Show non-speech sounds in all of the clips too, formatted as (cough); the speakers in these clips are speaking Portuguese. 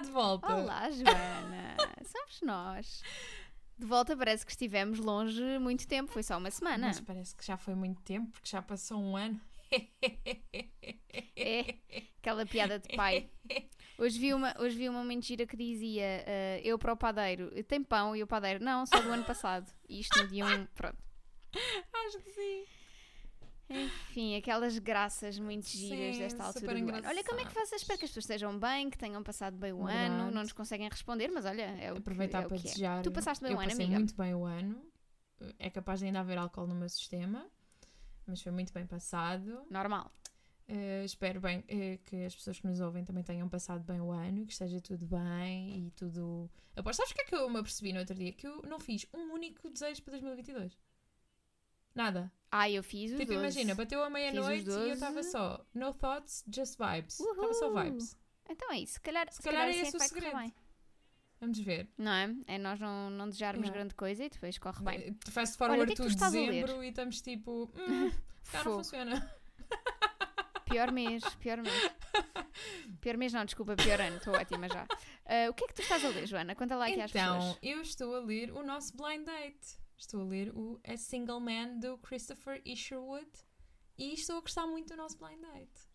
de volta. Olá, Joana. (laughs) Somos nós. De volta parece que estivemos longe muito tempo, foi só uma semana. Mas parece que já foi muito tempo, porque já passou um ano. É, aquela piada de pai. Hoje vi uma, hoje vi uma mentira que dizia uh, eu para o padeiro, tem pão e o padeiro, não, só do ano passado. E isto no dia 1, pronto. Acho que sim. Enfim, aquelas graças muito giras Sim, desta altura do ano. Olha, como é que fazes? Espero que as pessoas estejam bem, que tenham passado bem o ano. Verdade. Não nos conseguem responder, mas olha, é o Aproveitar que, é para o que é. desejar. Tu passaste bem eu o ano, passei amiga? muito bem o ano. É capaz de ainda haver álcool no meu sistema, mas foi muito bem passado. Normal. Uh, espero bem uh, que as pessoas que nos ouvem também tenham passado bem o ano, que esteja tudo bem e tudo. Aposto, sabes o que é que eu me apercebi no outro dia? Que eu não fiz um único desejo para 2022. Nada. Ah, eu fiz os tipo, 12. imagina, bateu a meia-noite e eu estava 12. só no thoughts, just vibes. Estava só vibes. Então é isso. Se calhar, se calhar é esse o segredo. Vamos ver. Não é? É nós não, não desejarmos Yeah. grande coisa e depois corre bem. Olha, o forward que é que tu dezembro e estamos tipo. Hum, (laughs) se não funciona. (laughs) Pior mês, pior mês. Pior mês não, desculpa, pior ano, estou ótima já. (laughs) Ah, o que é que tu estás a ler, Joana? Conta lá aqui às Então, pessoas. eu estou a ler o nosso blind date. Estou a ler o A Single Man do Christopher Isherwood e estou a gostar muito do nosso blind date.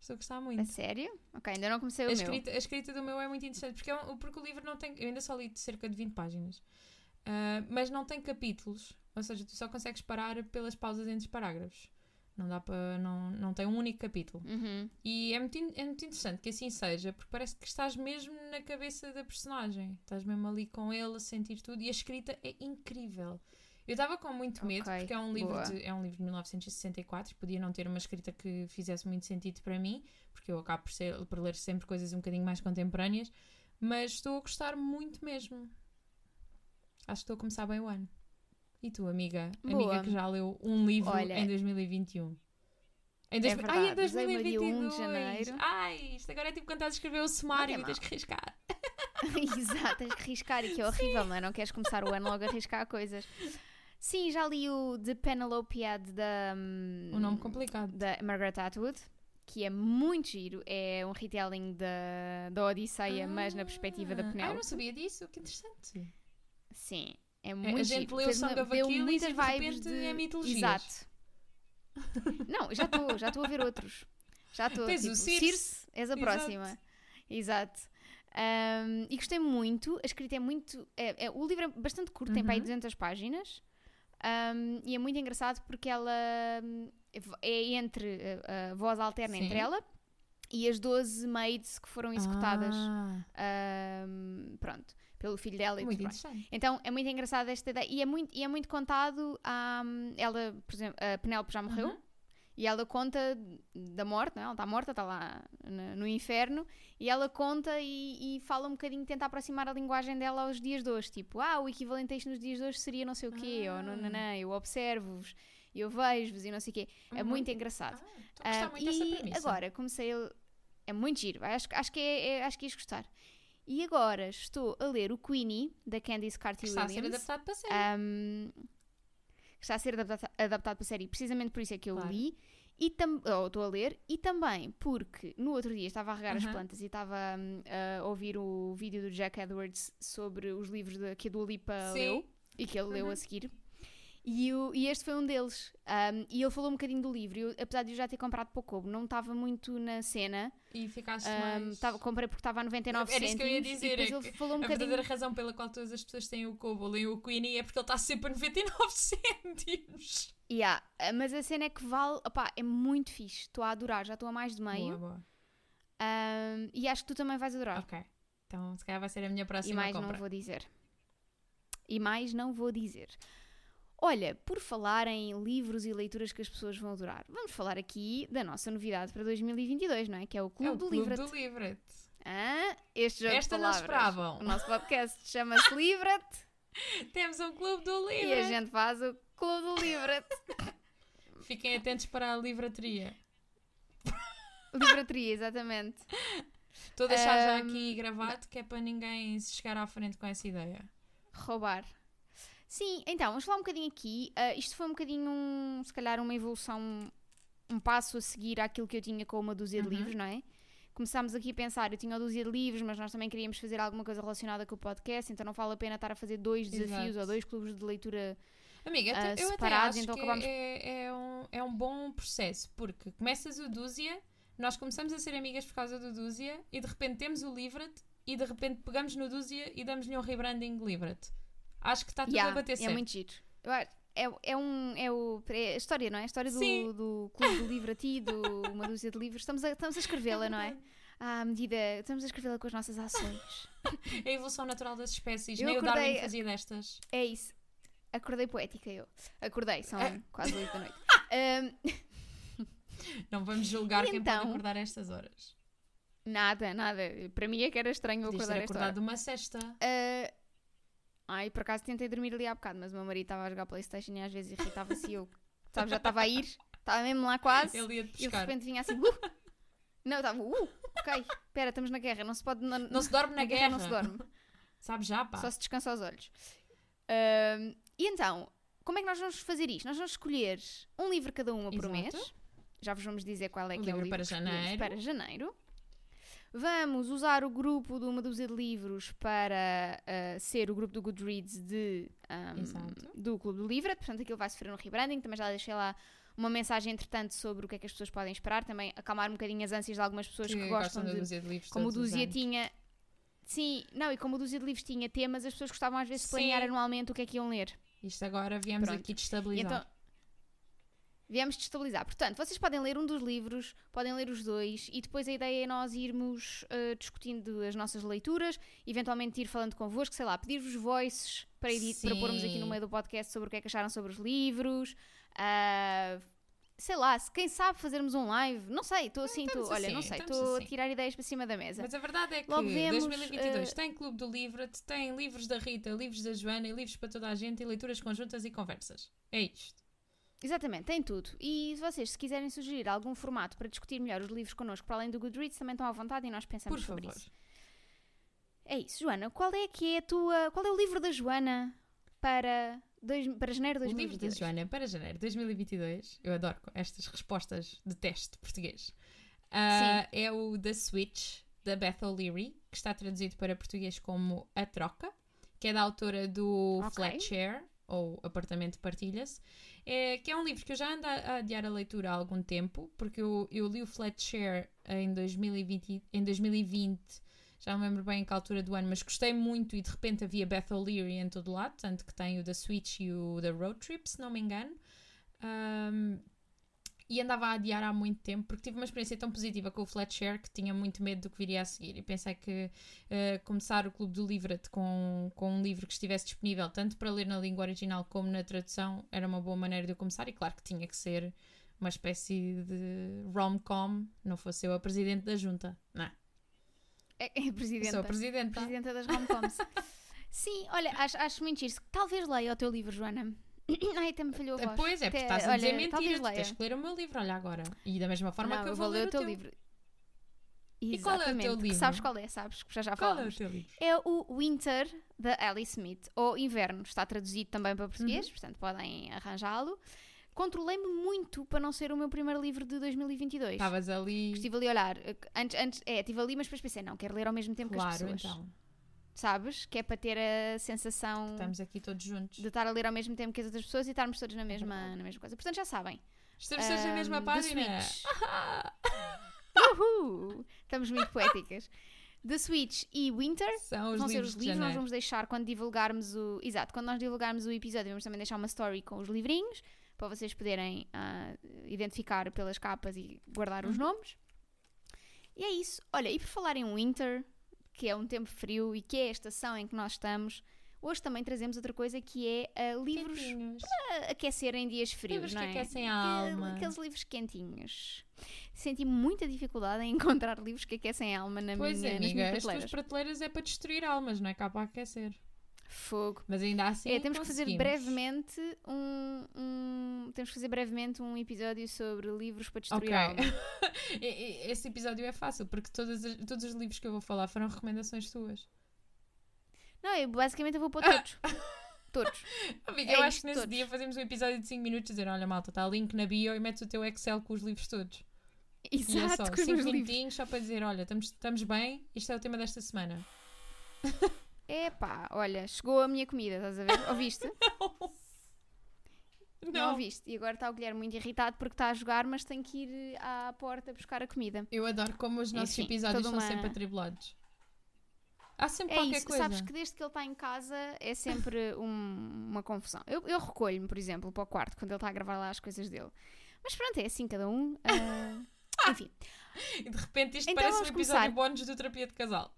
Estou a gostar A muito. sério? Ok, ainda não comecei o A meu. escrita, a escrita do meu é muito interessante porque, é um- porque o livro não tem. Eu ainda só li cerca de 20 páginas, Ah, mas não tem capítulos. Ou seja, tu só consegues parar pelas pausas entre os parágrafos. Não dá para. Não, não tem um único capítulo. Uhum. E é muito, é muito interessante que assim seja, porque parece que estás mesmo na cabeça da personagem. Estás mesmo ali com ele a sentir tudo e a escrita é incrível. Eu estava com muito medo, Ok, porque é um, livro boa. de, é um livro de 1964 e podia não ter uma escrita que fizesse muito sentido para mim, porque eu acabo por, ser, por ler sempre coisas um bocadinho mais contemporâneas, mas estou a gostar muito mesmo. Acho que estou a começar bem o ano. E tu, amiga? Boa. Amiga que já leu um livro Olha, em 2021. Em É dois- Ai, em verdade, usei-me a dia 1 de 2022. janeiro. Ai, isto agora é tipo quando estás a escrever o sumário e tens que riscar. (laughs) Exato, tens que riscar e que é horrível, não é? Não queres começar o ano logo a riscar coisas. Sim, já li o The Penelopiad da, hum, Um nome complicado. da Margaret Atwood, que é muito giro. É um retelling da, da Odisseia, mas na perspectiva da Ah, Ah, eu não sabia disso, que interessante. Sim, é muito a gente giro. leu Fez-me- Song of Achilles muitas e de vibes repente de... é mitologias. Exato. (laughs) Não, já estou, já estou a ver outros. Já estou. Tens tipo, o Circe. és a Exato. próxima. Exato. Um, e gostei muito, a escrita é muito. É, é- o livro é bastante curto, tem para aí Uhum. 200 páginas. Um, e é muito engraçado porque ela é entre a, a voz alterna Sim. entre ela e as 12 maids que foram executadas. Ah, um, pronto, pelo filho dela e muito interessante. Então é muito engraçada esta ideia e é muito, e é muito contado. hum, ela, por exemplo, a Penélope já morreu Uhum. e ela conta da morte, não é? ela está morta, está lá no, no inferno e ela conta e, e fala um bocadinho, tenta aproximar a linguagem dela aos dias de hoje. Tipo, ah, o equivalente a isto nos dias de hoje seria não sei o quê, ou não, não, não, eu observo-vos, eu vejo-vos e não sei o quê. É Uhum. muito engraçado. Ah, gostar Ah, muito dessa e agora comecei a... É muito giro, acho, acho, que é, é- acho que ias gostar. E agora estou a ler o Queenie, da Candice que Carty está a ser Williams. adaptado para série. Um, que está a ser adapta- adaptado para a série, precisamente por isso é que eu Claro. li. E tam- ou estou a ler, e também porque no outro dia estava a regar as plantas e estava hum, a ouvir o vídeo do Jack Edwards sobre os livros de, que a Dua Lipa Sim. leu e que ele leu Uhum. a seguir. E, o- e este foi um deles. Um, e ele falou um bocadinho do livro. e eu, apesar de eu já ter comprado pouco, não estava muito na cena. E ficaste Um, mais... tava, comprei porque estava a 99 Era isso que eu ia cêntimos, dizer, E é ele falou um a bocadinho. verdadeira razão pela qual todas as pessoas têm o Kobo e o Queenie é porque ele está sempre a 99 cêntimos. Yeah, uh, mas a cena é que vale, opá, é muito fixe. Estou a adorar, já estou a mais de meio. Boa, boa. Um, e acho que tu também vais adorar. Ok. Então, se calhar vai ser a minha e próxima mais compra. não vou dizer. E mais não vou dizer. Olha, por falar em livros e leituras que as pessoas vão adorar, vamos falar aqui da nossa novidade para 2022, não é? Que é o Clube É o do Clube Livret. do Livret. Ah, este jogo Esta de não esperavam. O nosso podcast chama-se Livret (laughs) Temos um Clube do e a Livret. gente faz o Clube do Livret. (laughs) Fiquem atentos para a livrateria. Livrateria, exatamente. Estou a deixar já Ahm, aqui gravado que é para ninguém se chegar à frente com essa ideia. Roubar. Sim, então, vamos falar um bocadinho aqui. Ah, isto foi um bocadinho, um, se calhar, uma evolução, um passo a seguir àquilo que eu tinha com uma dúzia Uhum. de livros, não é? começámos aqui a pensar, eu tinha uma dúzia de livros, mas nós também queríamos fazer alguma coisa relacionada com o podcast, então não vale a pena estar a fazer dois desafios Exato. ou dois clubes de leitura. Amiga, até- eu até separados, acho então que acabámos- é, é um, é um bom processo, porque começas o Dúzia, nós começamos a ser amigas por causa do Dúzia, e de repente temos o Livret, e de repente pegamos no Dúzia e damos-lhe um rebranding de Livret. Acho que está tudo Yeah, a bater é certo. muito giro. Eu acho- É, é, um, é, o, é a história, não é? A história do, do Clube do Livro a ti, do (laughs) Uma Dúzia de Livros. Estamos a, estamos a escrevê-la, não é? À medida. Estamos a escrevê-la com as nossas ações. (laughs) É a evolução natural das espécies. Eu Nem o acordei- Darwin fazia destas. É isso. Acordei poética eu. Acordei, são Ah. quase 8 da noite. (laughs) Ahm, Não vamos julgar E quem então? pode acordar a estas horas. nada, nada. Para mim é que era estranho eu Podias acordar ter esta hora. acordado uma cesta. Ah, ai, por acaso tentei dormir ali há bocado, mas o meu marido estava a jogar Playstation e às vezes irritava-se eu, sabe, já estava a ir, estava mesmo lá quase. Ele ia-te E de repente vinha assim, uh! Não, estava, uh! Ok, espera, estamos na guerra, não se pode. Na, Não se dorme na, na guerra, não se dorme, (laughs) Sabe já, pá. só se descansa os olhos. E então, como é que nós vamos fazer isto? Nós vamos escolher um livro cada uma por Exato. mês. Já vos vamos dizer qual é Um que é o livro para janeiro. para janeiro. Vamos usar o grupo de uma dúzia de livros para ah, ser o grupo do Goodreads de, ahm, Exato. do Clube do Livro. Portanto, aquilo vai sofrer um rebranding. Também já deixei lá uma mensagem, entretanto, sobre o que é que as pessoas podem esperar. Também acalmar um bocadinho as ânsias de algumas pessoas que, gostam da de. dúzia de livros Como o Dúzia tinha. Sim, não, e como o Dúzia de Livros tinha temas, as pessoas gostavam às vezes de planear anualmente o que é que iam ler. Isto agora viemos Pronto. aqui destabilizar. então, viemos destabilizar. Portanto, vocês podem ler um dos livros, podem ler os dois, e depois a ideia é nós irmos uh, discutindo as nossas leituras, eventualmente ir falando convosco, sei lá, pedir-vos voices para, edit- para pormos aqui no meio do podcast sobre o que é que acharam sobre os livros. ah, sei lá, se quem sabe fazermos um live, não sei, estou assim, estamos estou, olha, assim, não sei, estou assim. a tirar ideias para cima da mesa. Mas a verdade é que Logo vemos, 2022 eh, tem Clube do Livro, tem livros da Rita, livros da Joana, e livros para toda a gente e leituras conjuntas e conversas. É isto. Exatamente, tem tudo. E se vocês, se quiserem sugerir algum formato para discutir melhor os livros connosco, para além do Goodreads, também estão à vontade e nós Por pensamos sobre favor. isso. É isso, Joana. Qual é que é a tua. Qual é o livro da Joana para, dois, para janeiro de O livro da 2022? Joana para janeiro de 2022, eu adoro estas respostas de teste português, Ah, é o The Switch, da Beth O'Leary, que está traduzido para português como A Troca, que é da autora do Ok. Flat Share, ou Apartamento Partilha-se, é, que é um livro que eu já ando a, a adiar a leitura há algum tempo, porque eu, eu li o Flat Share em 2020, em 2020 já não lembro bem em que altura do ano, mas gostei muito e de repente havia Beth O'Leary em todo lado, tanto que tem o da Switch e o da Road Trip, se não me engano. Um, e andava a adiar há muito tempo porque tive uma experiência tão positiva com o Flatshare que tinha muito medo do que viria a seguir e pensei que uh, começar o Clube do Livret com, com um livro que estivesse disponível tanto para ler na língua original como na tradução era uma boa maneira de eu começar e claro que tinha que ser uma espécie de rom-com, não fosse eu a presidente da junta, não é? É, é presidenta. sou a presidente. presidenta das romcoms. (laughs) Sim, olha, acho, acho muito giro. Talvez leia o teu livro, Joana. (coughs) Ai, até me falhou a voz. Pois é, porque estás a dizer olha, mentira, talvez tu tens que ler o meu livro, olha agora. E da mesma forma Não, que eu vou ler o teu livro. E qual é o teu Exatamente, livro? sabes qual é, sabes? Que já já Qual é o falamos. teu livro? É o Winter, da Alice Smith, ou Inverno, está traduzido também para português, Uhum. portanto podem arranjá-lo. Controlei-me muito para não ser o meu primeiro livro de 2022. Estavas ali. Estive ali a olhar, antes, antes, é, estive ali, mas depois pensei, não, quero ler ao mesmo tempo que as Claro, pessoas. então. Sabes? Que é para ter a sensação Estamos aqui todos juntos. de estar a ler ao mesmo tempo que as outras pessoas e estarmos todos na mesma, verdade. na mesma coisa. Portanto, já sabem. Estamos todos na mesma página. (laughs) Uhul! Estamos muito poéticas. The Switch e Winter São vão ser os livros, nós vamos deixar quando divulgarmos o. Exato, quando nós divulgarmos o episódio, vamos também deixar uma story com os livrinhos para vocês poderem ah, identificar pelas capas e guardar os Uhum. nomes. E é isso. Olha, e por falar em Winter, que é um tempo frio e que é a estação em que nós estamos, hoje também trazemos outra coisa que é ah, livros Quentinhos. a aquecer em dias frios, Livros não que é? aquecem a alma. Aqueles livros quentinhos. Senti muita dificuldade em (laughs) encontrar livros que aquecem a alma na Pois minha, é, nas amiga, minhas as tuas prateleiras. prateleiras é para destruir almas, não é cá para aquecer. Fogo. Mas ainda assim. é, temos que fazer brevemente um, um- Temos que fazer brevemente um episódio sobre livros para destruir Ok. a alma. (laughs) E- Esse episódio é fácil, porque todas as- todos os livros que eu vou falar foram recomendações tuas. Não, eu basicamente eu vou pôr todos. (laughs) todos. Amiga, É eu acho que nesse todos. dia fazemos um episódio de 5 minutos dizer: olha, malta, está link na bio e metes o teu Excel com os livros todos. E é Exato, só com os 5 meus livros. minutinhos só para dizer: olha, estamos, estamos bem, isto é o tema desta semana. (laughs) Epá, olha, chegou a minha comida, estás a ver? Ouviste? (laughs) Não, Não. ouviste. E agora está o Guilherme muito irritado porque está a jogar, mas tem que ir à porta buscar a comida. Eu adoro como os nossos Enfim, episódios toda são uma- sempre atribulados. Há sempre É qualquer isso, coisa. sabes que desde que ele está em casa é sempre (laughs) um- uma confusão. Eu, eu recolho-me, por exemplo, para o quarto quando ele está a gravar lá as coisas dele. Mas pronto, é assim cada um. ah, (laughs) enfim, E de repente isto Então parece um episódio começar. bónus do terapia de casal.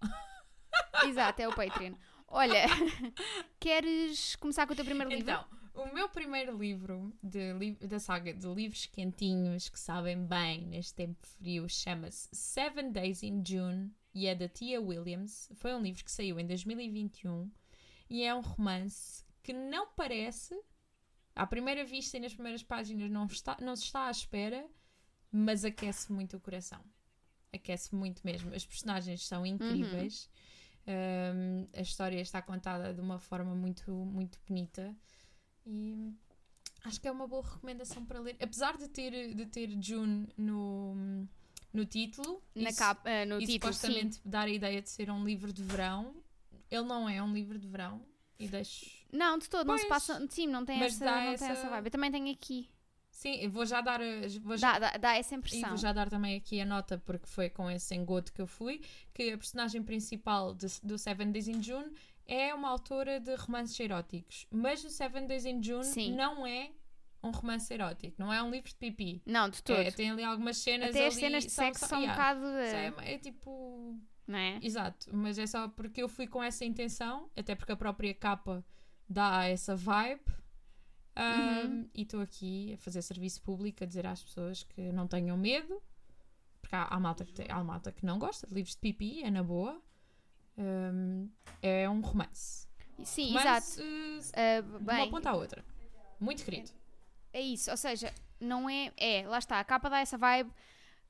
Exato, é o Patreon. Olha, (laughs) queres começar com o teu primeiro livro? Então, o meu primeiro livro de li- da saga de livros quentinhos que sabem bem neste tempo frio chama-se Seven Days in June e é da Tia Williams. Foi um livro que saiu em 2021 e é um romance que não parece, à primeira vista e nas primeiras páginas, não, está, não se está à espera, mas aquece muito o coração. Aquece muito mesmo. As personagens são incríveis. Um, a história está contada de uma forma muito, muito bonita e acho que é uma boa recomendação para ler. Apesar de ter, de ter June no, no título, Na isso- capa, ah, no e título, sim. supostamente dar a ideia de ser um livro de verão, ele não é um livro de verão e deixo. Não, de todo, não se Pois, passa. Sim, não tem, essa, não tem essa essa- vibe. Eu também tenho aqui. Sim, vou já dar. a- Vou já, Dá, dá, dá essa E impressão. vou já dar também aqui a nota, porque foi com esse engodo que eu fui, que a personagem principal de- do Seven Days in June é uma autora de romances eróticos. Mas o Seven Days in June Sim. não é um romance erótico, não é um livro de pipi. Não, de todo. É, tem ali algumas cenas Até as ali, cenas de são- sexo são- são um bocado. ah, É, é tipo. Não é? Exato, mas é só porque eu fui com essa intenção, até porque a própria capa dá essa vibe. Um, Uhum. E estou aqui a fazer serviço público, a dizer às pessoas que não tenham medo, porque há, há malta, que há malta que não gosta de livros de pipi, é na boa. Um, é um romance. Sim, exato. romance uh, Ah, de uma bem, ponta à outra. Muito querido. é isso. Ou seja, não é. É, lá está. A capa dá essa vibe.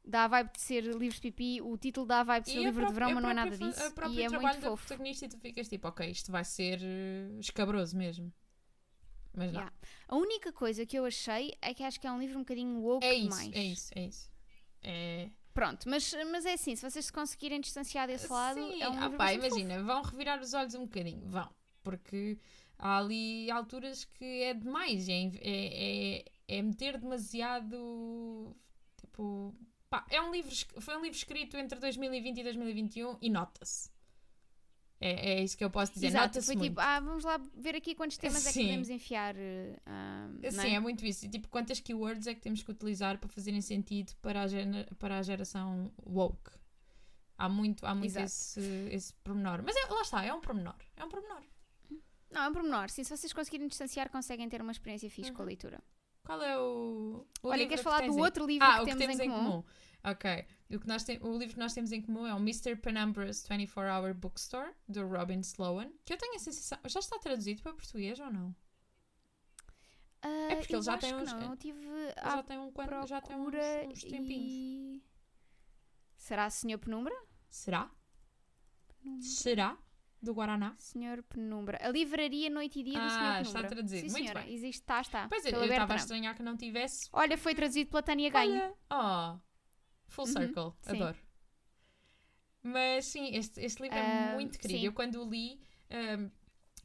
Dá a vibe de ser livros de pipi. O título dá a vibe de ser a livro de própria- verão, a mas não é nada própria disso. O próprio E é trabalho muito fofo. protagonista e tu ficas tipo, ok, isto vai ser uh, escabroso mesmo. Mas não. Yeah. A única coisa que eu achei é que acho que é um livro um bocadinho woke É isso, demais. é isso, é isso. É... Pronto, mas, mas é assim, se vocês se conseguirem distanciar desse lado, Sim, é um ah pá, imagina, vão revirar os olhos um bocadinho, vão. Porque há ali alturas que é demais, é, é, é, é meter demasiado. Tipo. Pá, é um livro, foi um livro escrito entre 2020 e 2021 e nota-se. É, é isso que eu posso dizer, Exato, foi muito. tipo, ah, vamos lá ver aqui quantos temas é que Sim. podemos enfiar. não Sim, é? é muito isso. E, Tipo, quantas keywords é que temos que utilizar para fazerem sentido para a, para a geração woke? Há muito, há muito Exato. esse, esse pormenor. Mas é- lá está, é um pormenor. É um pormenor. Não, é um pormenor. Sim, se vocês conseguirem distanciar, conseguem ter uma experiência fixe com a leitura. Qual é o. o Olha, queres que falar do outro livro ah, que o que temos temos em comum? Ok. O, que nós tem- o livro que nós temos em comum é o Mr. Penumbra's 24 Hour Bookstore, do Robin Sloan. Que eu tenho a sensação. Já está traduzido para português ou não? Ah, É porque ele já tem uns- Não, tive já tem um quanto, já tem uns, uns tempinhos. e... Será Senhor Penumbra? Será? Penumbra. Será? Do Guaraná? Senhor Penumbra. A livraria Noite e Dia do Ah, Senhor está Penumbra. traduzido. Sim, Muito senhora. bem. Existe, está, está. Pois é, eu estava a estranhar que não tivesse. Olha, foi traduzido pela Tânia Ganho. Olha, oh, full Uhum, circle, sim. adoro. Mas sim, este, este livro é Ah, muito querido. sim. Eu quando o li ahm,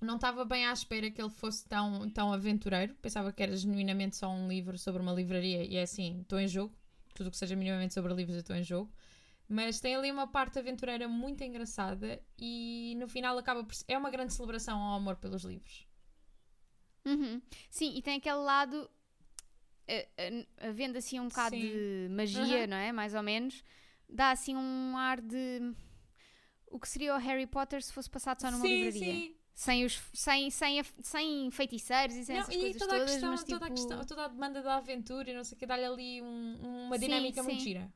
não estava bem à espera que ele fosse tão, tão aventureiro. Pensava que era genuinamente só um livro sobre uma livraria e é assim, estou em jogo. Tudo o que seja minimamente sobre livros eu estou em jogo. Mas tem ali uma parte aventureira muito engraçada e no final acaba por ser- é uma grande celebração ao amor pelos livros. Uhum. Sim, e tem aquele lado, havendo assim um bocado Sim. de magia, Uhum. não é? Mais ou menos, dá assim um ar de o que seria o Harry Potter se fosse passado só numa sim, livraria. sim. Sem, os, sem, sem, a- sem feiticeiros e sem Não, essas e coisas toda a, todas, questão, mas toda, a tipo- questão, toda a demanda da aventura e não sei o que, dá-lhe ali um- uma Sim, dinâmica muito sim. gira.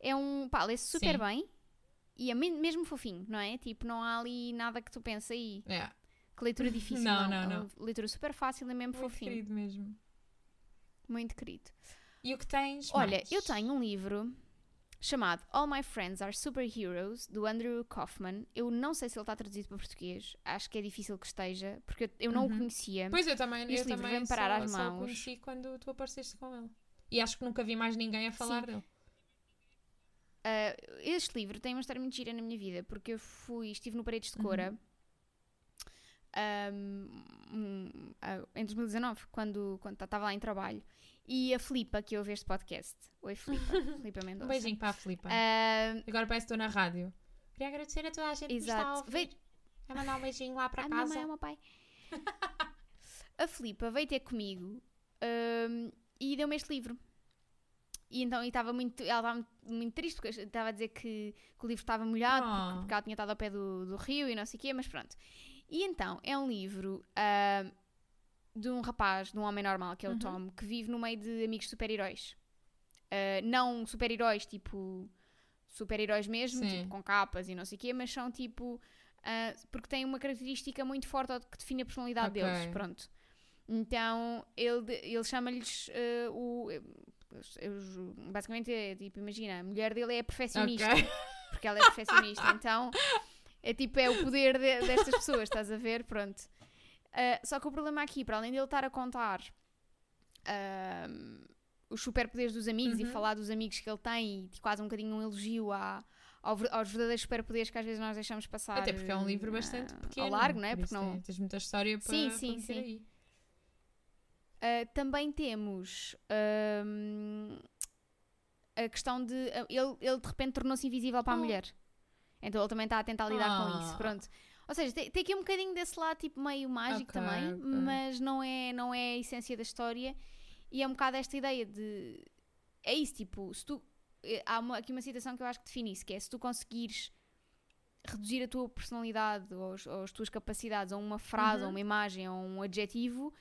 é um, pá, lê-se super Sim. bem e é me- mesmo fofinho, não é? Tipo, não há ali nada que tu pensa aí, É, que leitura (laughs) difícil. Não, não, não, é uma leitura super fácil e mesmo muito fofinho. querido mesmo. Muito querido. E o que tens Olha, mais? eu tenho um livro chamado All My Friends Are Superheroes, do Andrew Kaufman. Eu não sei se ele está traduzido para português. Acho que é difícil que esteja, porque eu, não o Uhum. conhecia. Pois eu também, Este eu livro também parar só, às só o mãos. conheci quando tu apareceste com ele. E acho que nunca vi mais ninguém a falar Sim. dele. Ah, este livro tem uma história muito gira na minha vida, porque eu fui, estive no Paredes de Cora ahm, um, em 2019, quando quando estava lá em trabalho. E a Filipa, que ouve este podcast. Oi, Filipa. (laughs) Filipa Um Mendonça. beijinho para a Filipa. Ahm, Agora parece que estou na rádio. Queria agradecer a toda a gente que me está a exato. ouvir. Veio, É mandar um beijinho lá para a minha casa. mãe é meu pai. a Filipa veio ter comigo ahm, e deu-me este livro. E então estava muito, ela estava muito, muito triste porque estava a dizer que, que o livro estava molhado porque, Oh. porque ela tinha estado ao pé do, do rio e não sei o quê, mas pronto. E então é um livro ahm, de um rapaz, de um homem normal, que é o Uhum. Tom, que vive no meio de amigos super-heróis. Ah, não super-heróis tipo super-heróis mesmo, tipo, com capas e não sei o quê, mas são tipo. ah, porque têm uma característica muito forte que define a personalidade Ok. deles. Pronto. Então ele, ele chama-lhes ah, o. eles- basicamente, é, tipo, imagina, a mulher dele é perfeccionista Ok. porque ela é perfeccionista. (laughs) então, é tipo, é o poder de- destas pessoas, estás a ver? Pronto. Ah, só que o problema aqui, para além dele estar a contar ahm, os superpoderes dos amigos e Uhum. falar dos amigos que ele tem e quase um bocadinho um elogio à- ao aos verdadeiros superpoderes que às vezes nós deixamos passar Até porque é um livro ah, bastante pequeno. ao largo, não é? por Porque não, tem- Tens muita história para, Sim, para sim, meter sim. aí. Uh, também temos um, a questão de. uh, ele, ele de repente tornou-se invisível para a Oh. mulher. Então ele também está a tentar lidar com Ah. isso. Pronto. Ou seja, tem, tem aqui um bocadinho desse lado tipo meio mágico Ok, também, ok. mas não é, não é a essência da história. E é um bocado esta ideia de. É isso, tipo, se tu. eh, Há uma- aqui uma citação que eu acho que define isso, que é se tu conseguires reduzir a tua personalidade ou, as- ou as tuas capacidades a uma frase, Uhum. ou uma imagem, ou um adjetivo,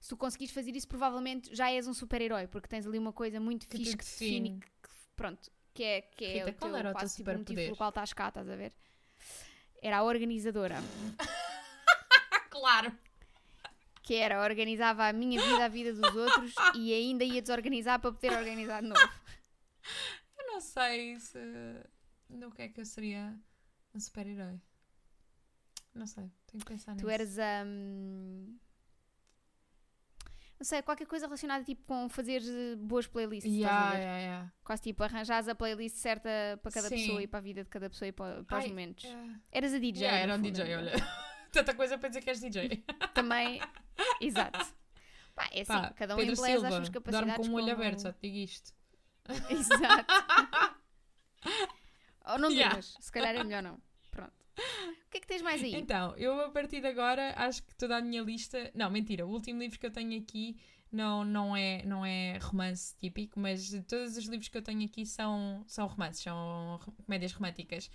se tu conseguires fazer isso, provavelmente já és um super-herói, porque tens ali uma coisa muito Que fixe que te define, que- pronto, que é, que é Rita, o teu, era o quase tipo motivo pelo qual estás cá, estás a ver? Era a organizadora, (laughs) claro! que era, organizava a minha vida, a vida dos outros e ainda ia desorganizar para poder organizar de novo. Eu não sei se. No que é que eu seria um super-herói. Não sei, tenho que pensar nisso. Tu eras a. não sei, qualquer coisa relacionada tipo com fazer eh, boas playlists. Yeah, yeah, yeah. Quase tipo arranjares a playlist certa para cada Sim. pessoa e para a vida de cada pessoa e para, para os Ai, momentos. Yeah. Eras a DJ. Yeah, era um fundo, DJ, é? olha. (laughs) Tanta coisa para dizer que és DJ. (laughs) Também. Exato. Pá, é assim, Pá, cada um Pedro empleza Silva, as suas dorme capacidades. com um olho como- aberto, só te digo isto. Exato. (laughs) Ou não Yeah. durmas, se calhar é melhor não. O que é que tens mais aí? Então, eu a partir de agora acho que toda a minha lista. Não, mentira, o último livro que eu tenho aqui não, não, é, não é romance típico, mas todos os livros que eu tenho aqui são, são romances, são comédias românticas.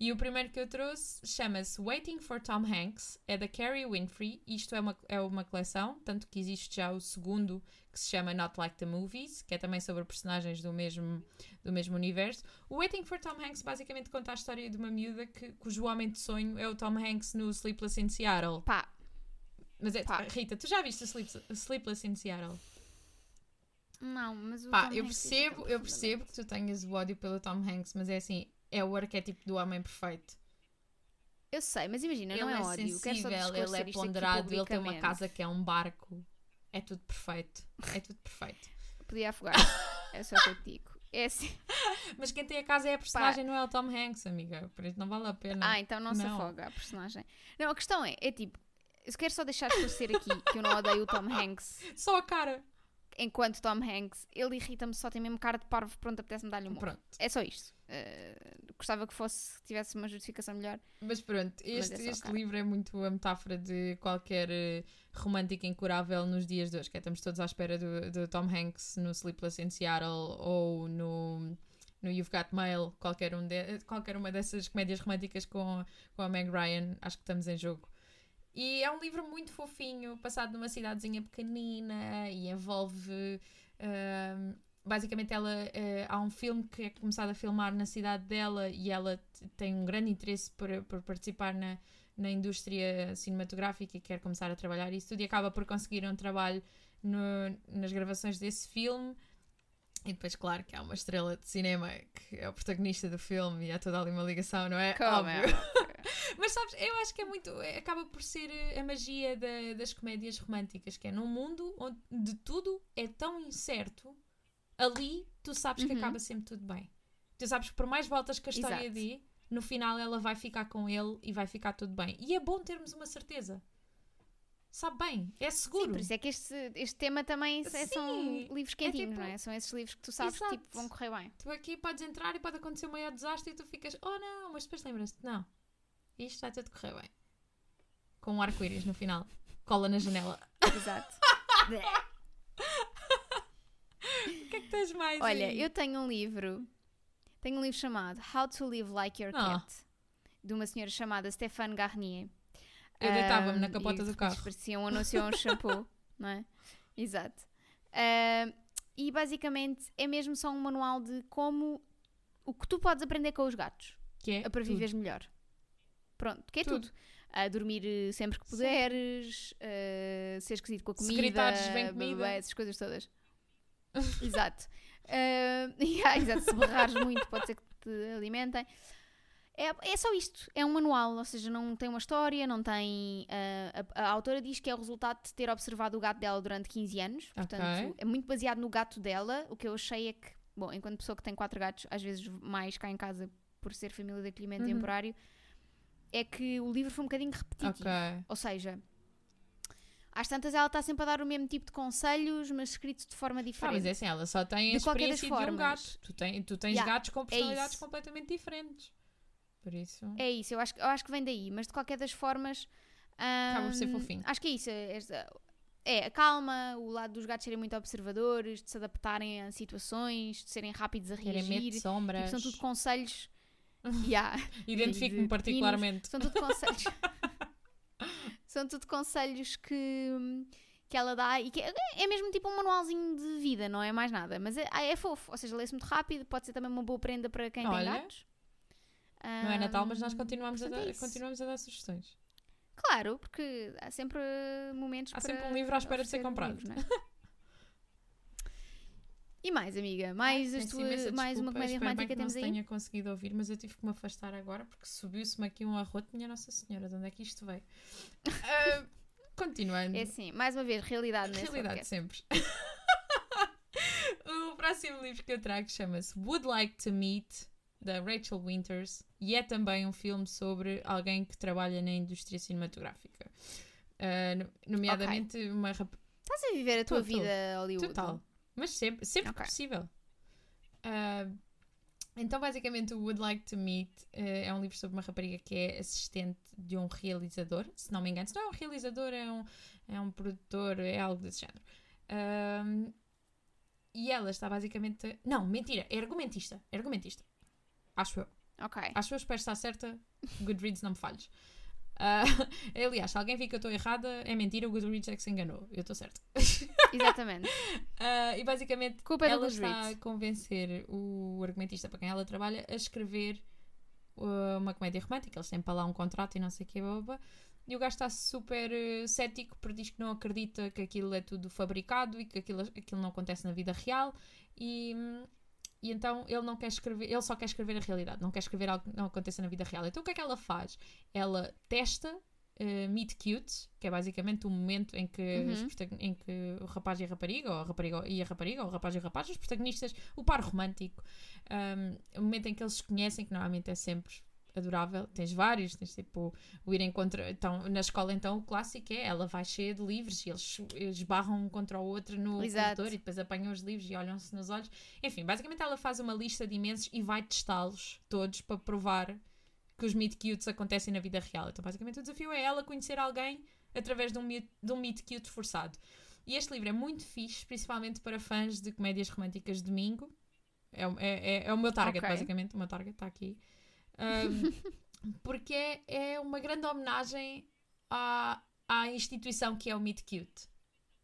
E o primeiro que eu trouxe chama-se Waiting for Tom Hanks, é da Carrie Winfrey. Isto é uma, é uma coleção, tanto que existe já o segundo que se chama Not Like the Movies, que é também sobre personagens do mesmo, do mesmo universo. O Waiting for Tom Hanks basicamente conta a história de uma miúda que, cujo homem de sonho é o Tom Hanks no Sleepless in Seattle. Pá, Mas é, Pá. Rita, tu já viste o Sleep- Sleepless in Seattle? não, mas o Pá, Tom eu Hanks é percebo, eu percebo que tu tenhas o ódio pelo Tom Hanks, mas é assim, é o arquétipo do homem perfeito. Eu sei, mas imagina, ele não é, é ódio. Só sensível, ele é ponderado, ele tem uma casa que é um barco. É tudo perfeito. É tudo perfeito. (laughs) Podia afogar. é só o que eu digo. É assim. Mas quem tem a casa é a personagem, não é o Tom Hanks, amiga. Por isso não vale a pena. Ah, então não, se Não. afoga a personagem. Não, a questão é, é tipo, eu quero só deixar esclarecer aqui que eu não odeio o Tom Hanks (laughs) Só a cara. enquanto Tom Hanks. Ele irrita-me, só tem mesmo cara de parvo, pronto, apetece-me dar-lhe um morro. Pronto. É só isto. Eh, gostava que fosse, tivesse uma justificação melhor. Mas pronto, este, é só este livro é muito a metáfora de qualquer eh, romântica incurável nos dias de hoje, que é, estamos todos à espera do, do Tom Hanks no Sleepless in Seattle ou no, no You've Got Mail, qualquer, um de, qualquer uma dessas comédias românticas com, com a Meg Ryan, acho que estamos em jogo. E é um livro muito fofinho, passado numa cidadezinha pequenina e envolve. ahm, basicamente, ela, eh, há um filme que é começado a filmar na cidade dela e ela tem um grande interesse por, por participar na, na indústria cinematográfica e quer começar a trabalhar isso tudo e acaba por conseguir um trabalho no- nas gravações desse filme. E depois, claro, que há uma estrela de cinema que é o protagonista do filme e há toda ali uma ligação, não é? Como é? (laughs) Mas sabes, eu acho que é muito. é- Acaba por ser eh, a magia da- das comédias românticas, que é num mundo onde tudo é tão incerto ali tu sabes que Uhum. acaba sempre tudo bem. Tu sabes que por mais voltas que a história Exato. dê, no final ela vai ficar com ele e vai ficar tudo bem. E é bom termos uma certeza. Sabe bem, é seguro. Sim, por isso é que este, este tema também é- são livros é quentinhos, tipo- não é? São esses livros que tu sabes que tipo, Exato. vão correr bem. Tu aqui podes entrar e pode acontecer um maior desastre e tu ficas, oh não, mas depois lembras-te, não, isto vai tudo correr bem. Com um arco-íris no final. Cola na janela. Exato. (laughs) (laughs) O que é que tens mais? Olha, aí? eu tenho um livro, tenho um livro chamado How to Live Like Your Ah. Cat, de uma senhora chamada Stéphane Garnier. Eu deitava-me na Ahm, capota do carro. Parecia um anúncio a (laughs) um shampoo, não é? Exato. Ahm, e basicamente é mesmo só um manual de como o que tu podes aprender com os gatos Que é para tudo. viveres melhor. Pronto, que é Tudo. tudo. A dormir sempre que puderes, eh, ser esquisito com a comida, gritares, vem comida. babá, essas coisas todas. (laughs) exato. (laughs) Eh, yeah, exato. Se berrares muito, pode ser que te alimentem. É, é só isto. É um manual, ou seja, não tem uma história, não tem. eh, a, a autora diz que é o resultado de ter observado o gato dela durante 15 anos. Portanto, Ok. é muito baseado no gato dela. O que eu achei é que, bom, enquanto pessoa que tem quatro gatos, às vezes mais cá em casa por ser família de acolhimento Uhum. temporário, é que o livro foi um bocadinho repetitivo. Ok. Ou seja, às tantas ela está sempre a dar o mesmo tipo de conselhos, mas escrito de forma Ah, diferente. mas é assim, ela só tem De a qualquer das experiência de um gato. Tu, tem, tu tens Yeah, gatos com personalidades isso. completamente diferentes. Por isso. É isso, eu acho, que- eu acho que vem daí, mas de qualquer das formas. Acaba por ser hum, fofinho. Acho que é isso. É, é a calma, o lado dos gatos serem muito observadores, de se adaptarem a situações, de serem rápidos a Terem medo reagir. de Tipo, sombras. são tudo conselhos. (laughs) Yeah. Identifico-me de particularmente. São tudo conselhos. (laughs) São tudo conselhos que, que ela dá e que é é mesmo tipo um manualzinho de vida, não é mais nada. Mas é, é fofo, ou seja, lê-se muito rápido, pode ser também uma boa prenda para quem Olha, tem gatos. Não é Natal, mas nós continuamos, a é dar, isso. continuamos a dar sugestões. Claro, porque há sempre momentos Há para sempre um livro à espera de ser comprado. livros, não é? (laughs) E mais, amiga? Mais, Peço tuas- imensa mais uma desculpa, comédia espero bem romântica que não temos aí? tenha conseguido ouvir, mas eu tive que me afastar agora porque subiu-se-me aqui um arroto, minha Nossa Senhora, de onde é que isto veio? (laughs) Ah, continuando. É assim, mais uma vez, realidade nesse Realidade sempre. (laughs) o próximo livro que eu trago chama-se Would Like to Meet, da Rachel Winters, e é também um filme sobre alguém que trabalha na indústria cinematográfica. Ah, no- nomeadamente uma rap... Estás a viver a tua vida Hollywood? Total. Mas sempre, sempre Ok. que possível. Ah, então, basicamente, o Would Like to Meet eh, é um livro sobre uma rapariga que é assistente de um realizador, se não me engano. Se não é um realizador, é um, é um produtor, é algo desse género. Ahm, e ela está basicamente. Não, mentira, é argumentista. É argumentista. Acho eu. Ok. Acho eu, espero estar certa. Goodreads, não me falhes. Ah, (laughs) aliás, se alguém vir que eu estou errada, é mentira, o Goodreads é que se enganou. Eu estou certa. (laughs) Exatamente. Ah, e basicamente Culpa é ela está a convencer o argumentista para quem ela trabalha a escrever uh, uma comédia romântica. Eles têm para lá um contrato e não sei o que, boba. E o gajo está super uh, cético porque diz que não acredita que aquilo é tudo fabricado e que aquilo, aquilo não acontece na vida real. E, hum, e então ele não quer escrever, ele só quer escrever a realidade, não quer escrever algo que não aconteça na vida real. Então o que é que ela faz? Ela testa uh, Meet Cute, que é basicamente o momento em que, Uhum. em que o rapaz e a rapariga, ou a rapariga e a rapariga, ou o rapaz e o rapaz, os protagonistas, o par romântico, um, o momento em que eles se conhecem, que normalmente é sempre adorável. Tens vários, tens tipo o ir em contra. Então, na escola, então, o clássico é ela vai cheia de livros e eles esbarram um contra o outro no Exato. e depois apanham os livros e olham-se nos olhos. Enfim, basicamente ela faz uma lista de imensos e vai testá-los todos para provar que os meet cutes acontecem na vida real. Então, basicamente, o desafio é ela conhecer alguém através de um meet, de um meet cute forçado. E este livro é muito fixe, principalmente para fãs de comédias românticas de domingo. É, o- é, é, é o meu target, Ok. basicamente. O meu target está aqui. Ahm, porque é, é uma grande homenagem à, à instituição que é o Meet Cute.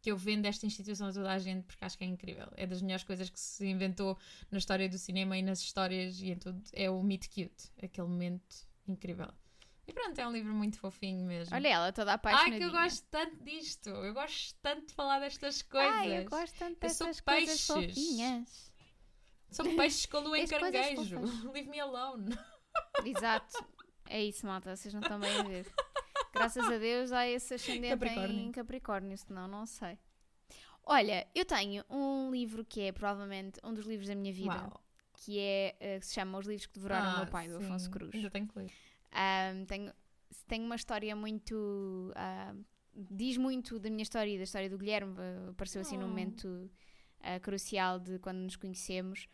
Que eu vendo esta instituição a toda a gente porque acho que é incrível. É das melhores coisas que se inventou na história do cinema e nas histórias e em tudo. É o Meet Cute. Aquele momento incrível. E pronto, é um livro muito fofinho mesmo. Olha ela, toda Ai, apaixonadinha. que eu gosto tanto disto. Eu gosto tanto de falar destas coisas. Ai, eu gosto tanto dessas coisas peixes. fofinhas. São peixes com lua (laughs) em caranguejo. (laughs) Leave me alone. Exato. É isso, malta. Vocês não estão bem a ver. Graças a Deus há esse ascendente Capricórnio. em Capricórnio, senão não sei. Olha, eu tenho um livro que é provavelmente um dos livros da minha vida, Uau. que é eh, que se chama Os Livros que Devoraram o Ah, Meu Pai, do sim. Afonso Cruz. Ainda tenho que ler. Ahm, tenho, tenho uma história muito. ahm, diz muito da minha história e da história do Guilherme. Apareceu assim num Oh. momento ah, crucial de quando nos conhecemos.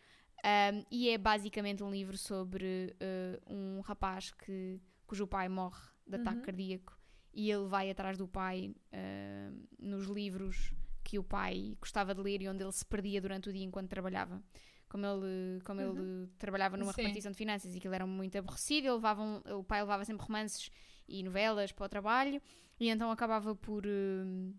Ahm, e é basicamente um livro sobre eh, um rapaz que, cujo pai morre de ataque Uhum. cardíaco e ele vai atrás do pai ahm, nos livros que o pai gostava de ler e onde ele se perdia durante o dia enquanto trabalhava. Como ele, como ele trabalhava numa Sim. repartição de finanças e aquilo era muito aborrecido, levava um- o pai levava sempre romances e novelas para o trabalho e então acabava por, hum,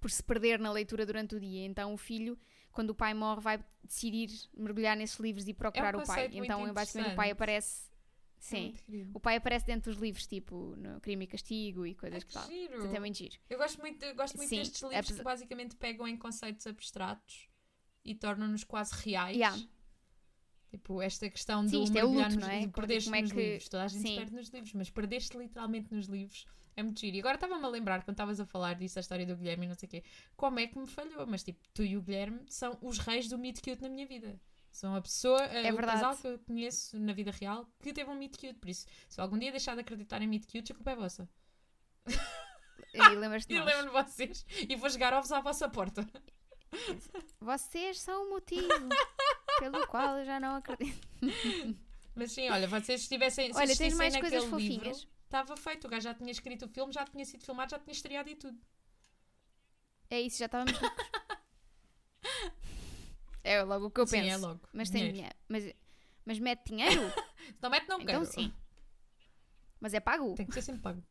por se perder na leitura durante o dia. Então o filho, quando o pai morre, vai decidir mergulhar nesses livros e procurar o pai. conceito muito Então basicamente o pai aparece. É Sim. querido. O pai aparece dentro dos livros, tipo, no Crime e Castigo e coisas Ai, que que tal. giro. Portanto, é muito giro. Eu gosto muito, eu gosto muito Sim, destes livros apesar- que basicamente pegam em conceitos abstratos e tornam-nos quase reais. Yeah. Tipo, esta questão Sim, do isto é o mergulhar luto, nos não é? perdeste Como é nos que- livros. Toda a gente se Sim. perde nos livros, mas perdeste literalmente nos livros. É muito giro. E agora estava-me a lembrar, quando estavas a falar disso, a história do Guilherme e não sei o quê, como é que me falhou. Mas tipo, tu e o Guilherme são os reis do meet cute na minha vida. São a pessoa, é o verdade. casal que eu conheço na vida real que teve um meet cute. Por isso, se algum dia deixar de acreditar em meet cute, a culpa é vossa. E lembras-te (laughs) E lembro-me de vocês e vou jogar ovos à vossa porta. Vocês são o motivo pelo qual eu já não acredito. Mas sim, olha, vocês estivessem. se Olha, tens mais coisas naquele livro, fofinhas. Estava feito, o gajo já tinha escrito o filme, já tinha sido filmado, já tinha estreado e tudo. É isso, já estávamos (laughs) ricos. É logo o que eu sim, penso. é logo. Mas tem dinheiro. Mas, mas mete dinheiro? (laughs) Não mete, não então quero. sim. Mas é pago? Tem que ser sempre pago.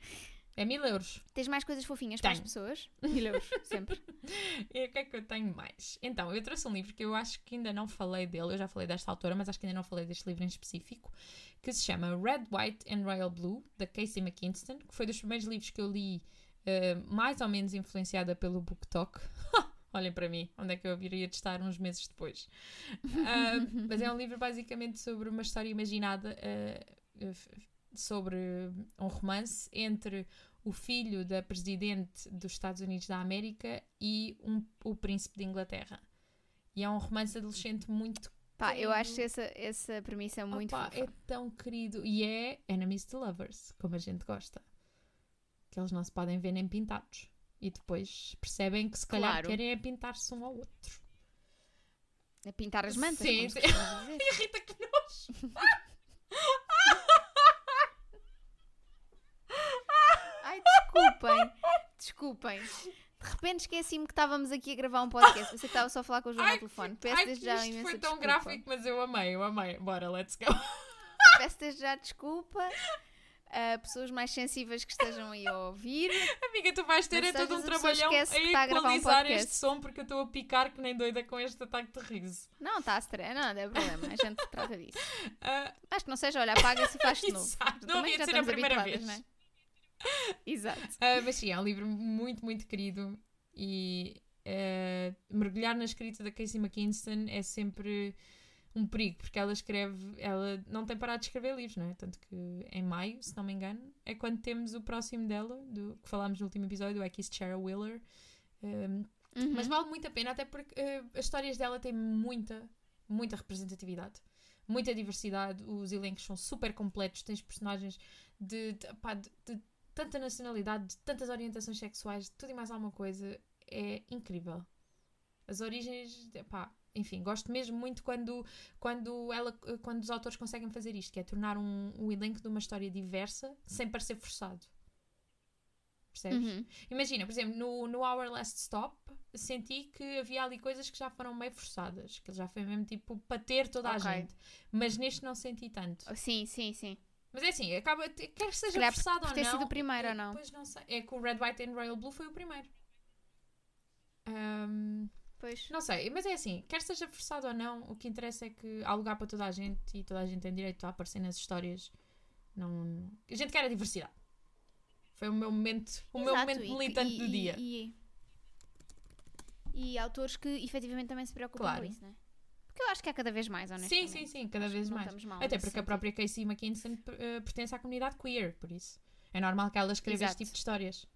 (laughs) É mil euros. Tens mais coisas fofinhas para as Tenho. pessoas? Mil euros, (laughs) sempre. E o que é que eu tenho mais? Então, eu trouxe um livro que eu acho que ainda não falei dele, eu já falei desta autora, mas acho que ainda não falei deste livro em específico, que se chama Red, White and Royal Blue, da Casey McKinston, que foi dos primeiros livros que eu li, eh, mais ou menos influenciada pelo BookTok. (laughs) Olhem para mim, onde é que eu viria de estar uns meses depois. Ah, mas é um livro basicamente sobre uma história imaginada eh, sobre um romance entre o filho da presidente dos Estados Unidos da América e um- o príncipe de Inglaterra. E é um romance adolescente muito. Pá, eu Querido. acho essa, essa premissa muito Opa, fofa. é tão querido. E é enemies to lovers, como a gente gosta. Que eles não se podem ver nem pintados. E depois percebem que se calhar Claro. querem é pintar-se um ao outro. É pintar as mantas, Sim, sim. costuma dizer. (laughs) E a Rita, que nojo! Ai, desculpem. Desculpem. De repente esqueci-me que estávamos aqui a gravar um podcast. Você estava só a falar com o João no telefone. Peço desde já imensa foi tão desculpa. gráfico, mas eu amei, eu amei. Bora, let's go. Peço desde já desculpa a pessoas mais sensíveis que estejam aí a ouvir. Amiga, tu vais ter é todo um a trabalhão a que está a gravar um equalizar este som porque eu estou a picar que nem doida com este ataque de riso. Não, está a estrear, não, não é problema. A gente trata disso. (laughs) Acho que não seja, olha, apaga-se e faz de (laughs) novo. Não Também havia já de ser a primeira vez. não é? (laughs) Exato. ah, mas sim, é um livro muito, muito querido e ah, mergulhar na escrita da Casey McKinston é sempre um perigo, porque ela escreve, ela não tem parado de escrever livros, não é? Tanto que em maio, se não me engano, é quando temos o próximo dela, do, que falámos no último episódio, é Kiss Sarah Wheeler. Um, Uhum. Mas vale muito a pena, até porque eh, as histórias dela têm muita, muita representatividade, muita diversidade. Os elencos são super completos, tens personagens de, de, pá, de- de tanta nacionalidade, de tantas orientações sexuais, de tudo e mais alguma coisa. É incrível. As origens, pá, enfim, gosto mesmo muito quando, quando, ela, quando os autores conseguem fazer isto, que é tornar um, um elenco de uma história diversa sem parecer forçado. Percebes? Uhum. Imagina, por exemplo, no, no Our Last Stop, senti que havia ali coisas que já foram meio forçadas, que já foi mesmo tipo para ter toda a Ok. gente. Mas neste não senti tanto. Sim, sim, sim. Mas é assim, acaba, quer que seja calhar forçado por ou ter não. sido o primeiro ou não. Pois não sei. É que o Red, White and Royal Blue foi o primeiro. Ahm, Pois. não sei, mas é assim, quer seja forçado ou não, o que interessa é que há lugar para toda a gente e toda a gente tem direito a aparecer nas histórias. Não... A gente quer a diversidade. Foi o meu momento, o meu Exato, momento e- militante e- do e- dia. E, e autores que efetivamente também se preocupam Claro. com isso, não é? Porque eu acho que há cada vez mais, Sim, honestamente. sim, sim, cada Acho vez que mais. mal Até porque a sentido. própria Casey McKinson eh, pertence à comunidade queer, por isso. É normal que ela escreva este Exato. tipo de histórias.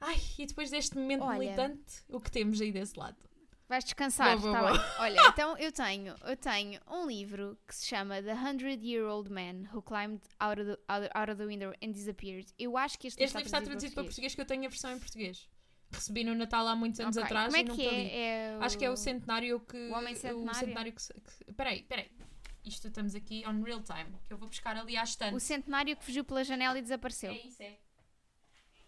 Ai, e depois deste momento Olha. militante, o que temos aí desse lado? Vais descansar, está bem. (laughs) Olha, então eu tenho, eu tenho um livro que se chama The Hundred Year Old Man Who Climbed Out of the, out of the Window and Disappeared. Eu acho que este, Este livro está traduzido para português, que eu tenho a versão em português. Recebi no Natal há muitos anos Ok. atrás Como é que é? é Acho que é o centenário que. O Homem Centenário? que. se- que peraí, peraí. Isto estamos aqui on real time. Que eu vou buscar ali à estante. O centenário que fugiu pela janela e desapareceu. É isso, é.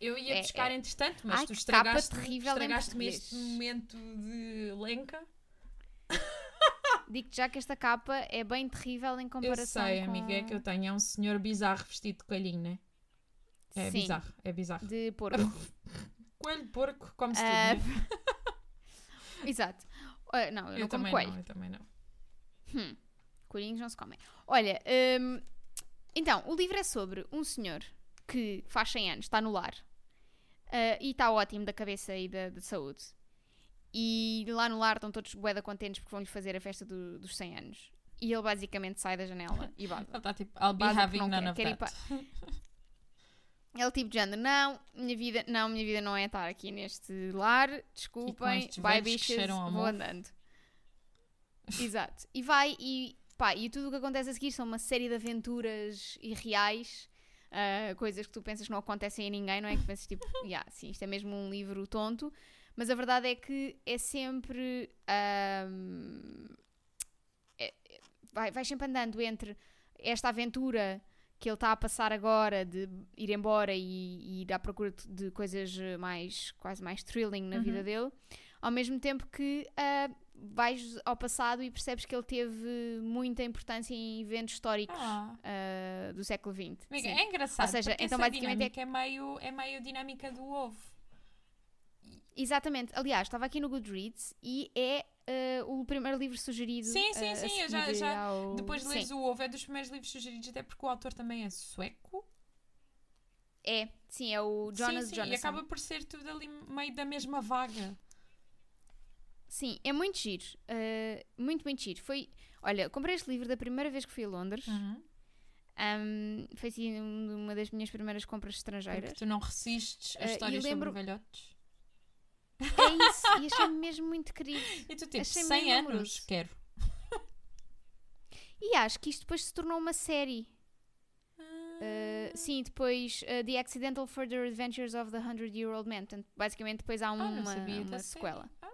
Eu ia É, buscar é. entretanto, mas Ai, tu que capa estragaste, estragaste-me este momento de lenca. (laughs) Digo-te já que esta capa é bem terrível em Eu comparação sei, com... amiga, é que eu tenho. É um senhor bizarro vestido de coelhinho, né? É Sim. bizarro, é bizarro. De porco. (laughs) Coelho, porco, come-se Ah, tudo, né? (laughs) Exato. Ah, não, eu, Eu não como também coelho. não, eu também não. Hum, coelhinhos não se comem. Olha, hum, então, o livro é sobre um senhor que faz 100 anos, está no lar ah, e está ótimo da cabeça e da, da saúde. E lá no lar estão todos bué contentes porque vão-lhe fazer a festa do- dos 100 anos. E ele basicamente sai da janela (laughs) e vaza. Ele está tipo, I'll be having none quer, of quer that. (laughs) Ele tipo de género, não, minha vida, não, minha vida não é estar aqui neste lar, desculpem, vai bichas, vou mofo." andando. Exato. E vai e pá, e tudo o que acontece a seguir são uma série de aventuras irreais, ah, coisas que tu pensas que não acontecem a ninguém, não é? Que pensas tipo, (laughs) yeah, sim, isto é mesmo um livro tonto, mas a verdade é que é sempre. ahm, é- é- vai, vai sempre andando entre esta aventura que ele está a passar agora de ir embora e, e ir à procura de, coisas mais quase mais thrilling na Uhum. vida dele, ao mesmo tempo que ah, vais ao passado e percebes que ele teve muita importância em eventos históricos Ah. ah, do século XX. Amiga, é engraçado. Ou seja, então basicamente é- é meio, é meio dinâmica do ovo. Exatamente. Aliás, estava aqui no Goodreads e é ah, o primeiro livro sugerido. Sim, sim, a sim, eu já- já- ao- Depois de leres o ovo, é dos primeiros livros sugeridos, até porque o autor também é sueco. É, sim, é o Jonas sim, sim, Jonasson. E acaba por ser tudo ali meio da mesma vaga. Sim, é muito giro. uh, muito, muito giro. Foi, olha, comprei este livro da primeira vez que fui a Londres. Uhum. Um, foi assim um- uma das minhas primeiras compras estrangeiras. Porque tu não resistes e histórias lembro- sobre. É isso, e achei mesmo muito querido. E tu tipo, Achei 100 mesmo anos, amoroso. quero. E acho que isto depois se tornou uma série. Uh, sim, depois uh, The Accidental Further Adventures of the Hundred Year Old Man. Portanto, basicamente depois há Ah, uma, uma sequela. Ah,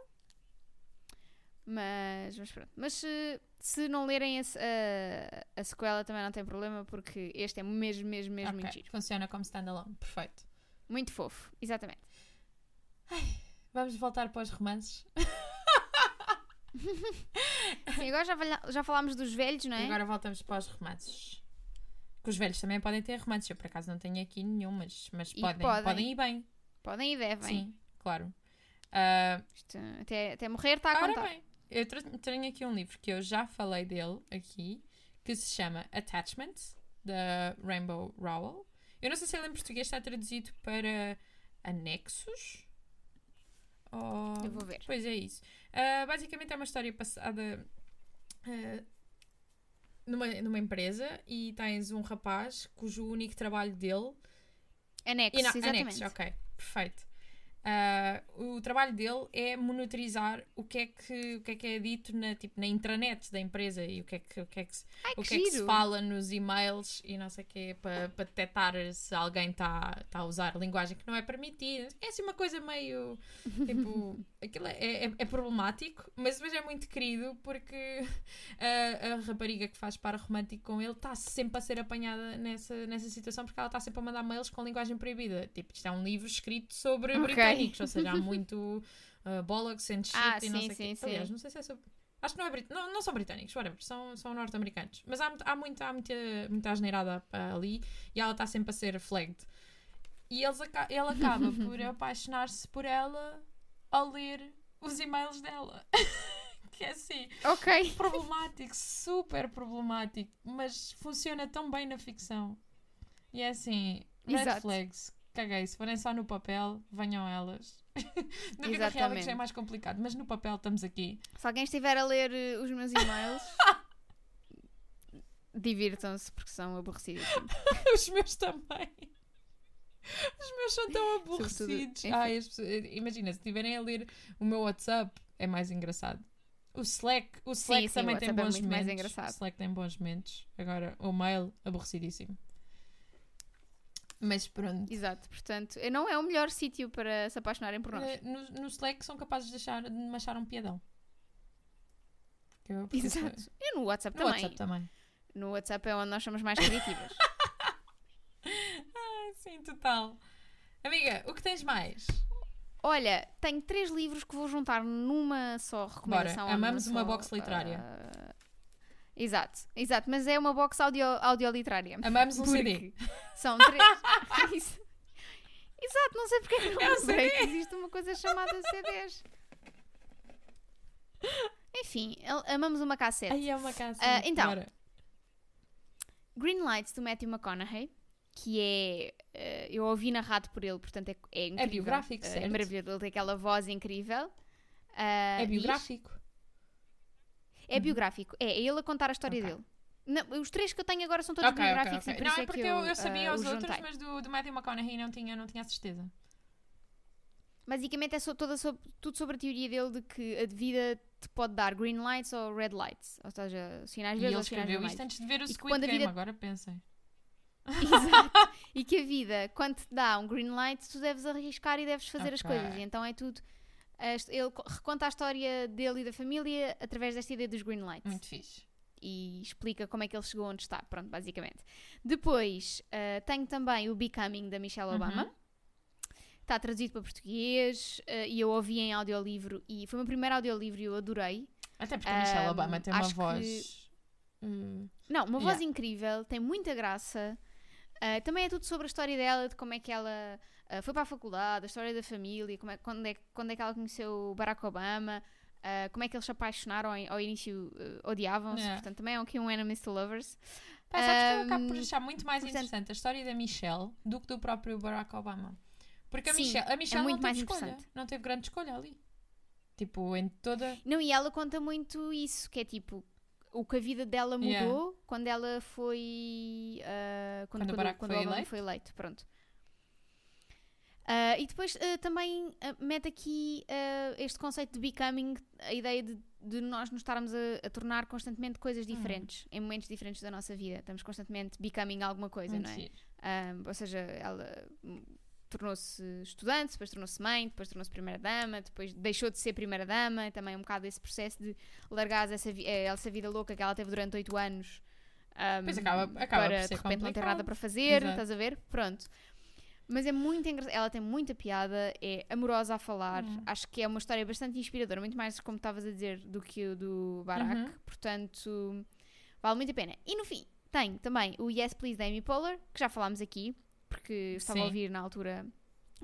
Mas, mas pronto. Mas se, se não lerem a, a, a sequela também não tem problema, porque este é mesmo, mesmo, mesmo ok, muito giro. Funciona como standalone, perfeito. Muito fofo, exatamente. Vamos voltar para os romances. (laughs) Sim, agora já, já falámos dos velhos, não é? E agora voltamos para os romances. Que os velhos também podem ter romances. Eu por acaso não tenho aqui nenhum, mas, mas podem, podem. podem ir bem. Podem e devem. Sim, claro. Ah, Isto, até, até morrer está a ora contar. bem, eu tenho aqui um livro que eu já falei dele aqui, que se chama Attachment, da Rainbow Rowell. Eu não sei se ele em português está traduzido para anexos. Ou... Eu vou ver. Pois é isso. Ah, basicamente é uma história passada ah, numa, numa empresa e tens um rapaz cujo único trabalho dele Anexo, na- exatamente. anexo, ok, perfeito. Ah, o trabalho dele é monitorizar o que é que, o que, é, que é dito na, tipo, na intranet da empresa e o que é que, o que, é que, se, Ai, o que que, é que se fala nos e-mails e não sei o quê para para detectar se alguém está tá a usar linguagem que não é permitida. É assim uma coisa meio. (laughs) Tipo, aquilo é, é, é problemático, mas depois é muito querido porque a, a rapariga que faz par romântico com ele está sempre a ser apanhada nessa, nessa situação porque ela está sempre a mandar mails com linguagem proibida. Tipo, isto é um livro escrito sobre Britânicos, ou seja, há muito uh, bollocks and shit Ah, e não sim, sei o quê. sim, Aliás, sim. não sei se é sobre. Acho que não, é brit... não, não são britânicos, whatever, são, são norte-americanos. Mas há, há, muita, há muita, muita asneirada ali e ela está sempre a ser flagged. E eles ele acaba (laughs) por apaixonar-se por ela ao ler os e-mails dela. (laughs) que é assim, Ok. problemático, super problemático, mas funciona tão bem na ficção. E é assim, red Exato. flags, caguei, se forem só no papel, venham elas. na vida real é que já é mais complicado, mas no papel estamos aqui. Se alguém estiver a ler eh, os meus e-mails, (laughs) divirtam-se porque são aborrecidos. (laughs) Os meus também. Os meus são tão aborrecidos. Ai, as pessoas- imagina, se estiverem a ler o meu WhatsApp, é mais engraçado. O Slack, o Slack sim, também o tem é bons mais momentos. O Slack tem bons momentos. Agora, o mail, aborrecidíssimo. Mas pronto. Exato, portanto, não é o melhor sítio para se apaixonarem por nós. Eh, No, no Slack são capazes de, deixar, de me achar um piadão. Porque eu- porque eu Exato. E no WhatsApp No também. WhatsApp também. No WhatsApp é onde nós somos mais criativas. Ai, (laughs) sim, total. Amiga, o que tens mais? Olha, tenho três livros que vou juntar numa só recomendação. Bora, amamos uma só, box literária. ah, Exato, exato, mas é uma box audio, audioliterária. Amamos um CD. São três. (laughs) Isso. Exato, não sei porque é que não É lembrei que existe uma coisa chamada CDs. Enfim, amamos uma cassete. Aí é uma casa. Ah, então. Bora. Green Lights do Matthew McConaughey, que é. eh, eu ouvi narrado por ele, portanto é, é incrível. biográfico, Eh, certo? É maravilhoso, ele tem aquela voz incrível. Ah, É diz? biográfico. É biográfico, é, é ele a contar a história Ok. dele. Não, os três que eu tenho agora são todos Ok, ok, biográficos ok. e por Não, é é porque que eu, eu, sabia ah, os os outros, mas do, do Matthew McConaughey não tinha, não tinha a certeza. Basicamente é so- toda sobre- tudo sobre a teoria dele de que a vida te pode dar green lights ou red lights, ou seja, sinais E verdes ele ou sinais escreveu vermelhos. isto antes de ver o E Squid Game, vida- agora pensem. Exato. (laughs) E que a vida, quando te dá um green light, tu deves arriscar e deves fazer as Ok. coisas. E então é tudo. Ele co- reconta a história dele e da família através desta ideia dos green lights. Muito fixe. E explica como é que ele chegou onde está. Pronto, basicamente. Depois, ah, tenho também o Becoming da Michelle Uhum. Obama. Está traduzido para português ah, e eu ouvi em audiolivro. E foi o meu primeiro audiolivro e eu adorei. Até porque a Michelle Obama tem uma acho que- voz. hum, Não, uma voz Yeah. incrível, tem muita graça. Ah, também é tudo sobre a história dela, de como é que ela ah, foi para a faculdade, a história da família, como é, quando, é, quando é que ela conheceu o Barack Obama, ah, como é que eles se apaixonaram ao, início, ah, odiavam-se. Yeah. Portanto, também é aqui um enemies to lovers. Pá, sabes que eu acabo por achar muito mais portanto- interessante a história da Michelle do que do próprio Barack Obama. Porque a Sim, Michelle, a Michelle muito não mais teve escolha. Não teve grande escolha ali. Tipo, em toda. Não, e ela conta muito isso, que é tipo. O que a vida dela mudou Yeah. quando ela foi. ah, Quando quando, Barack quando foi Obama eleito? foi eleito. Pronto. Ah, e depois ah, também ah, mete aqui este conceito de becoming, a ideia de, de nós nos estarmos a, a tornar constantemente coisas Hum. diferentes, em momentos diferentes da nossa vida. Estamos constantemente becoming alguma coisa, Muito não é? Um, ou seja, ela hum, tornou-se estudante, depois tornou-se mãe, depois tornou-se primeira-dama, depois deixou de ser primeira-dama, também um bocado esse processo de largar essa, eh, essa vida louca que ela teve durante oito anos um, acaba- acaba para de repente não ter complicado. nada para fazer, Exato. estás a ver? Pronto. Mas é muito engraçado, ela tem muita piada, é amorosa a falar, Hum. acho que é uma história bastante inspiradora, muito mais como estavas a dizer do que o do Barack, Uhum. portanto vale muito a pena. E no fim, tem também o Yes Please da Amy Poehler, que já falámos aqui, porque eu estava a ouvir na altura,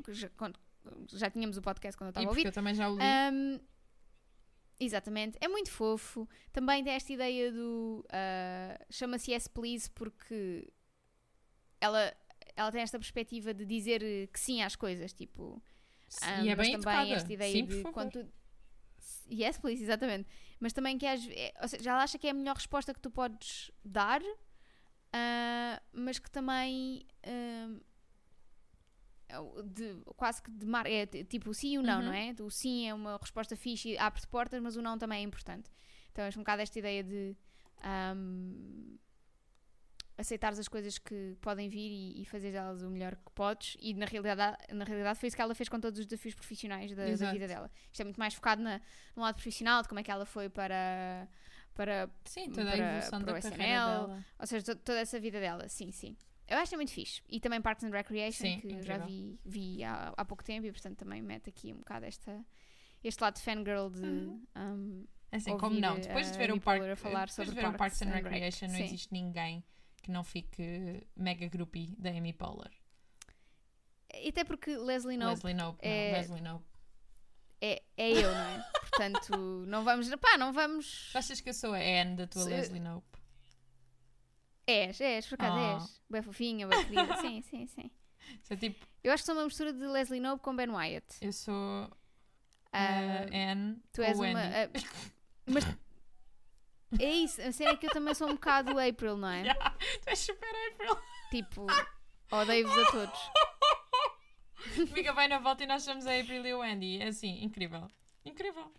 já, quando- já tínhamos o podcast quando eu estava a ouvir. eu também já o li. Um, exatamente, é muito fofo. Também tem esta ideia do. ah, Chama-se Yes Please porque ela, ela tem esta perspectiva de dizer eh, que sim às coisas, tipo. ah, e é mas bem também educada. esta ideia Sim, de quando tu- Yes, please, exatamente. Mas também que às, é, ou seja, ela acha que é a melhor resposta que tu podes dar, ah, mas que também ah, o de, quase que de mar, é tipo o sim e o não, Uhum. não é? O sim é uma resposta fixe e abre-te portas, mas o não também é importante. Então é um bocado esta ideia de ahm, aceitares as coisas que podem vir e, e fazer delas o melhor que podes e na realidade, na realidade foi isso que ela fez com todos os desafios profissionais da, da vida dela. Isto é muito mais focado na, no lado profissional, de como é que ela foi para, para Sim, toda a para- evolução para da SNL. dela. ou seja, to- toda essa vida dela, sim, sim. Eu acho que é muito fixe. E também Parks and Recreation, Sim, que eu já incrível. vi, vi há, há pouco tempo e portanto também mete aqui um bocado esta, este lado de fangirl de Uhum. um, Assim, como não? Depois de ver, park, a falar depois de ver o Parks and and Rec, Recreation, não existe ninguém que não fique mega groupie da Amy Poehler. e até porque Leslie Knope Leslie Knope, é- não. Leslie Knope. é, é eu, não é? (laughs) Portanto, não vamos. Pá, não vamos. Achas que eu sou a Anne da tua Se- Leslie Knope? És, és, por acaso Ah. és. Bem fofinha, bem querida. (laughs) sim, sim, sim. É tipo, Eu acho que sou uma mistura de Leslie Knope com Ben Wyatt. eu sou a Ah, Anne tu és uma. Ah, (laughs) mas. É isso, a cena é que eu também sou um bocado April, não é? (laughs) Yeah, tu és super April. Tipo, odeio-vos a todos. (laughs) Amiga vai na volta e nós chamamos a April e o Andy. É assim, incrível. Incrível.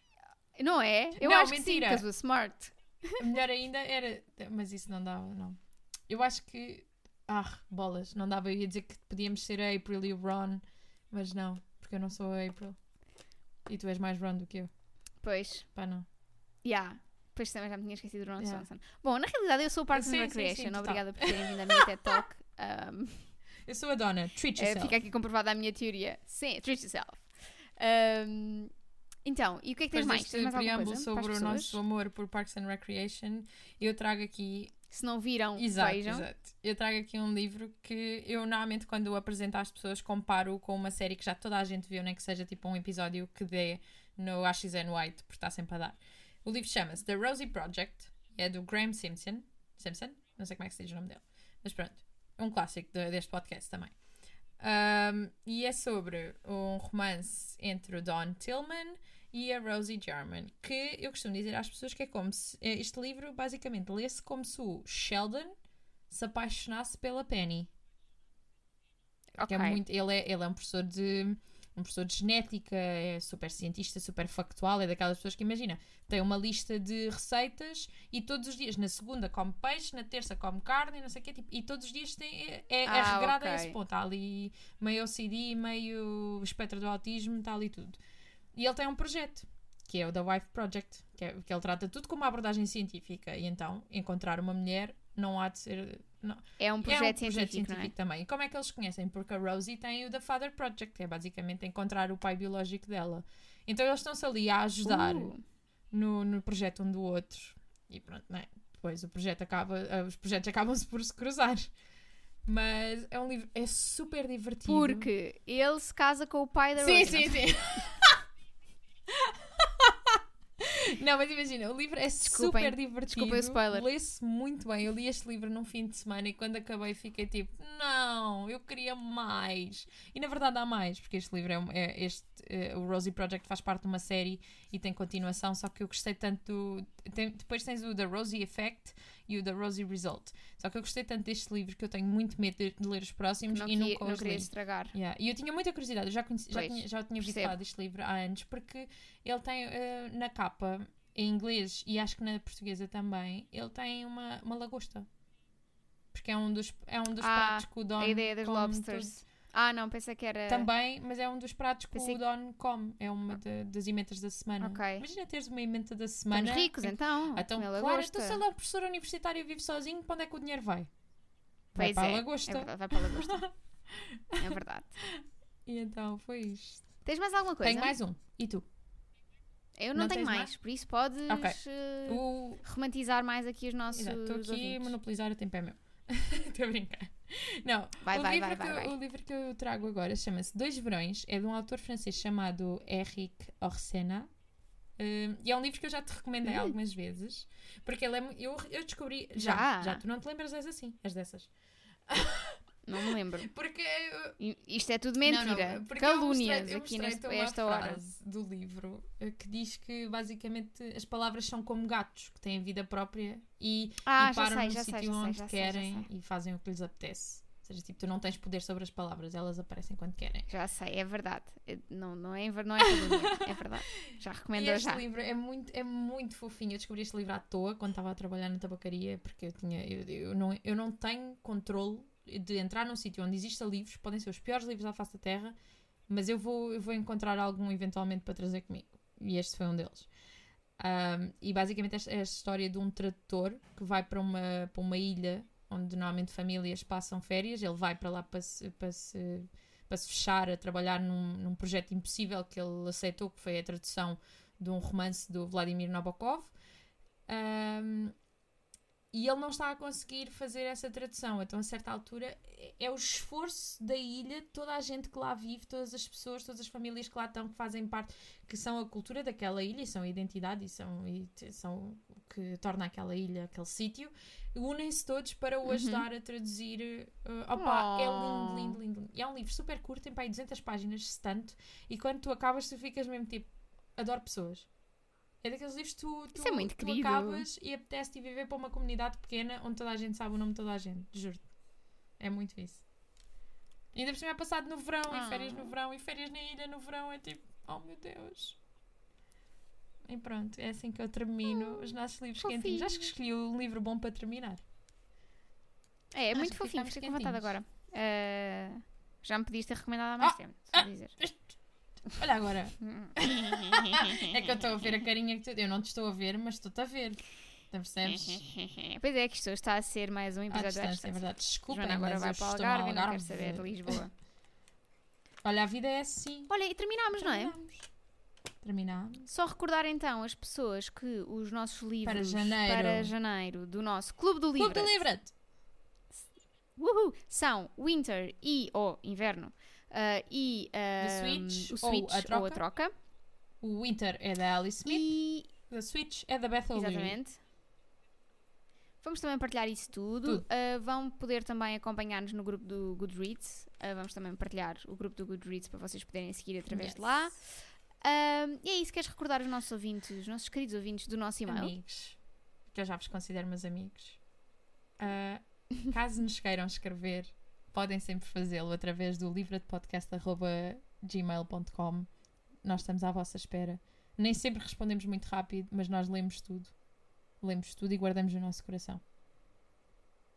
Não é? Eu Não, acho mentira. que sim, because we're smart. Melhor ainda era. Mas isso não dava, não. Eu acho que. Ah, bolas, não dava. Eu ia dizer que podíamos ser a April e o Ron, mas não, porque eu não sou a April. E tu és mais Ron do que eu. Pois, Pá, não. yeah. Pois também já me tinha esquecido do Ron Yeah. Swanson. Bom, na realidade eu sou o Parks Sim, and sim, sim, Recreation. total. Obrigada por terem vindo à minha TED Talk. (laughs) Um, Eu sou a dona. Treat eh, yourself. fica aqui comprovada a minha teoria. Sim, treat yourself. Um, então, e o que é que tens Depois mais? Tens mais preâmbulo sobre o nosso amor por Parks and Recreation, eu trago aqui Se não viram, Exato, vejam. exato. Eu trago aqui um livro que eu normalmente quando o apresento às pessoas comparo com uma série que já toda a gente viu, nem que seja tipo um episódio que dê no AXN White, porque está sempre a dar. O livro chama-se The Rosie Project, é do Graham Simpson. Simpson? Não sei como é que se diz o nome dele. Mas pronto, é um clássico de- deste podcast também. Um, e é sobre um romance entre o Don Tillman e a Rosie Jarman, que eu costumo dizer às pessoas que é como se eh, este livro basicamente lê-se como se o Sheldon se apaixonasse pela Penny. Que Ok. é muito, ele, é, ele é um professor de um professor de genética, é super cientista, super factual, é daquelas pessoas que imagina, tem uma lista de receitas e todos os dias, na segunda come peixe, na terça come carne não sei o quê, tipo, e todos os dias tem, é, é, Ah, regrada a ok. esse ponto. Está ali meio OCD, meio espectro do autismo, está ali tudo. E ele tem um projeto, que é o The Wife Project, que, é, que ele trata tudo com uma abordagem científica. E então, encontrar uma mulher não há de ser. Não, É um projeto, é um projeto científico, científico, não é? também. E como é que eles conhecem? Porque a Rosie tem o The Father Project, que é basicamente encontrar o pai biológico dela. Então eles estão-se ali a ajudar Uh, no, no projeto um do outro. E pronto, não é? Depois o projeto acaba, eh, os projetos acabam-se por se cruzar. Mas é um livro, é super divertido. porque ele se casa com o pai da Sim, Rosie. sim, sim. Não, mas imagina, o livro é Desculpem, super divertido. desculpem o spoiler. Lê-se muito bem. Eu li este livro num fim de semana e quando acabei fiquei tipo, não, eu queria mais. E na verdade há mais, porque este livro é, é este, eh, o Rosie Project faz parte de uma série e tem continuação, só que eu gostei tanto. do- tem- depois tens o The Rosie Effect e o The Rosie Result. Só que eu gostei tanto deste livro que eu tenho muito medo de, de ler os próximos Não, e queria, nunca não os queria li. estragar. Yeah. E eu tinha muita curiosidade, eu já, conheci, já Pois, tinha, já tinha visto falar deste livro há anos, porque ele tem eh, na capa, em inglês e acho que na portuguesa também, ele tem uma, uma lagosta. Porque é um dos, é um dos Ah, pratos que o Don A ideia das lobsters. Ah, não, pensei que era. Também, mas é um dos pratos que Pensei o Don come. É uma da- das ementas da semana. Ok. Imagina teres uma emenda da semana. Estamos ricos, então. Então, comer claro, lagosta. então se ele é um professor universitário e vive sozinho, para onde é que o dinheiro vai? Vai Pois para é, a lagosta. É verdade, vai para a lagosta. é verdade. (laughs) E então foi isto. Tens mais alguma coisa? Tenho mais um. E tu? Eu não, Não tenho mais, mais? por isso podes Ok. eh, O, romantizar mais aqui os nossos estou aqui a ouvintes. monopolizar o tempo é meu. (laughs) Estou a brincar. Não, Vai, o, vai, livro vai, que vai, livro que eu trago agora chama-se Dois Verões, é de um autor francês chamado Eric Orsena. Hum, e é um livro que eu já te recomendei Hum. algumas vezes, porque ele é, eu, eu descobri. Já? Já, já, tu não te lembras és assim, és dessas. (laughs) Não me lembro. (laughs) Porque eu- Isto é tudo Não, mentira. não, eu Calúnias mostrei- eu aqui mostrei-te neste, a uma esta hora. frase do livro eh, que diz que basicamente as palavras são como gatos que têm vida própria e, Ah, e param sei, no sítio onde sei, querem sei. e fazem o que lhes apetece. Ou seja, tipo, tu não tens poder sobre as palavras, elas aparecem quando querem. Já sei, é verdade. É- Não, não é, não é calúnia, (laughs) é verdade. Já recomendou este já. livro é muito, é muito fofinho. Eu descobri este livro à toa quando estava a trabalhar na tabacaria, porque eu tinha. Eu, eu não, eu não tenho controle de entrar num sítio onde exista livros, podem ser os piores livros à face da Terra, mas eu vou, eu vou encontrar algum eventualmente para trazer comigo. E este foi um deles. Um, e basicamente esta é a história de um tradutor que vai para uma, para uma ilha onde normalmente famílias passam férias. Ele vai para lá para se, para se, para se fechar a trabalhar num, num projeto impossível que ele aceitou, que foi a tradução de um romance do Vladimir Nabokov. Um, e ele não está a conseguir fazer essa tradução. Então, a certa altura, é- é o esforço da ilha, toda a gente que lá vive, todas as pessoas, todas as famílias que lá estão, que fazem parte, que são a cultura daquela ilha, e são a identidade, e são, e são o que torna aquela ilha aquele sítio, unem-se todos para o Uhum. ajudar a traduzir. uh, opa, é Oh. lindo, lindo, lindo. E é um livro super curto, tem para aí 200 páginas, se tanto, e quando tu acabas, tu ficas mesmo tipo, adoro pessoas. É daqueles livros que tu, tu, Isso é muito tu querido. acabas e apetece-te viver para uma comunidade pequena onde toda a gente sabe o nome de toda a gente, juro-te. É muito isso. Ainda por cima é passado no verão, e férias no Ah. verão, e férias na ilha no verão, é tipo, oh meu Deus. E pronto, é assim que eu termino os nossos livros quentinhos. Acho que escolhi um livro bom para terminar. É, é Acho muito fofinho, fiquei com vontade agora. Ah, já me podias ter recomendado há mais Ah, tempo, só ah, dizer. Olha agora, (laughs) é que eu estou a ver a carinha que tu. Eu não te estou a ver, mas estou-te a ver. Tu percebes? (laughs) pois é, que isto está a ser mais um À episódio à distância, é verdade. Desculpa, Joana agora vai para o Algarve e não quer Algarve. saber de Lisboa. (laughs) Olha, a vida é assim. Olha, e terminámos, não é? Terminamos. Só recordar então as pessoas que os nossos livros janeiro. para janeiro do nosso Clube do Clube Livro do Livro. Uhul, são Winter e ou Inverno ah, e ah, Switch o ou Switch a ou troca. a troca. O Winter é da Alice Smith. E A Switch é da Bethel Leary. Exatamente. Vamos também partilhar isso tudo. Tudo. Uh, vão poder também acompanhar-nos no grupo do Goodreads. Uh, vamos também partilhar o grupo do Goodreads para vocês poderem seguir através de lá. Um, e é isso. Queres recordar os nossos ouvintes, os nossos queridos ouvintes do nosso e-mail? Amigos. Que eu já vos considero meus amigos. Caso nos queiram escrever, podem sempre fazê-lo através do livradepodcast.gmail.com. Nós estamos à vossa espera. Nem sempre respondemos muito rápido, mas nós lemos tudo. Lemos tudo e guardamos no nosso coração.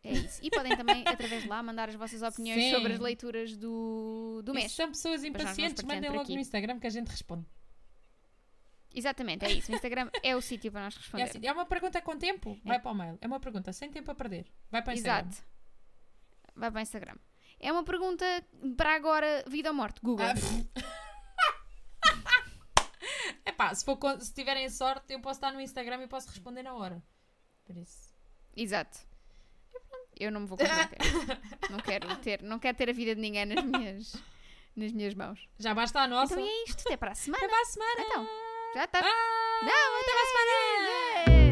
É isso. E podem também, através de lá, mandar as vossas opiniões Sim. sobre as leituras do, do E mês. se são pessoas impacientes, mandem logo no Instagram que a gente responde. Exatamente, é isso. O Instagram é o sítio para nós É, responder. assim, é uma pergunta com tempo? Vai para o mail. É uma pergunta sem tempo a perder. Vai para o Instagram. Exato. Vai para o Instagram. É uma pergunta para agora, vida ou morte? Google. (laughs) É pá, se, for se tiverem sorte, eu posso estar no Instagram e posso responder na hora. Por isso. Exato. Eu não me vou comprometer. (laughs) não quero ter, não quero ter a vida de ninguém nas minhas, nas minhas mãos. Já basta a nossa. Então é isto, até para a semana. Até para a semana. Então, já está. Ah, Não, até para a semana.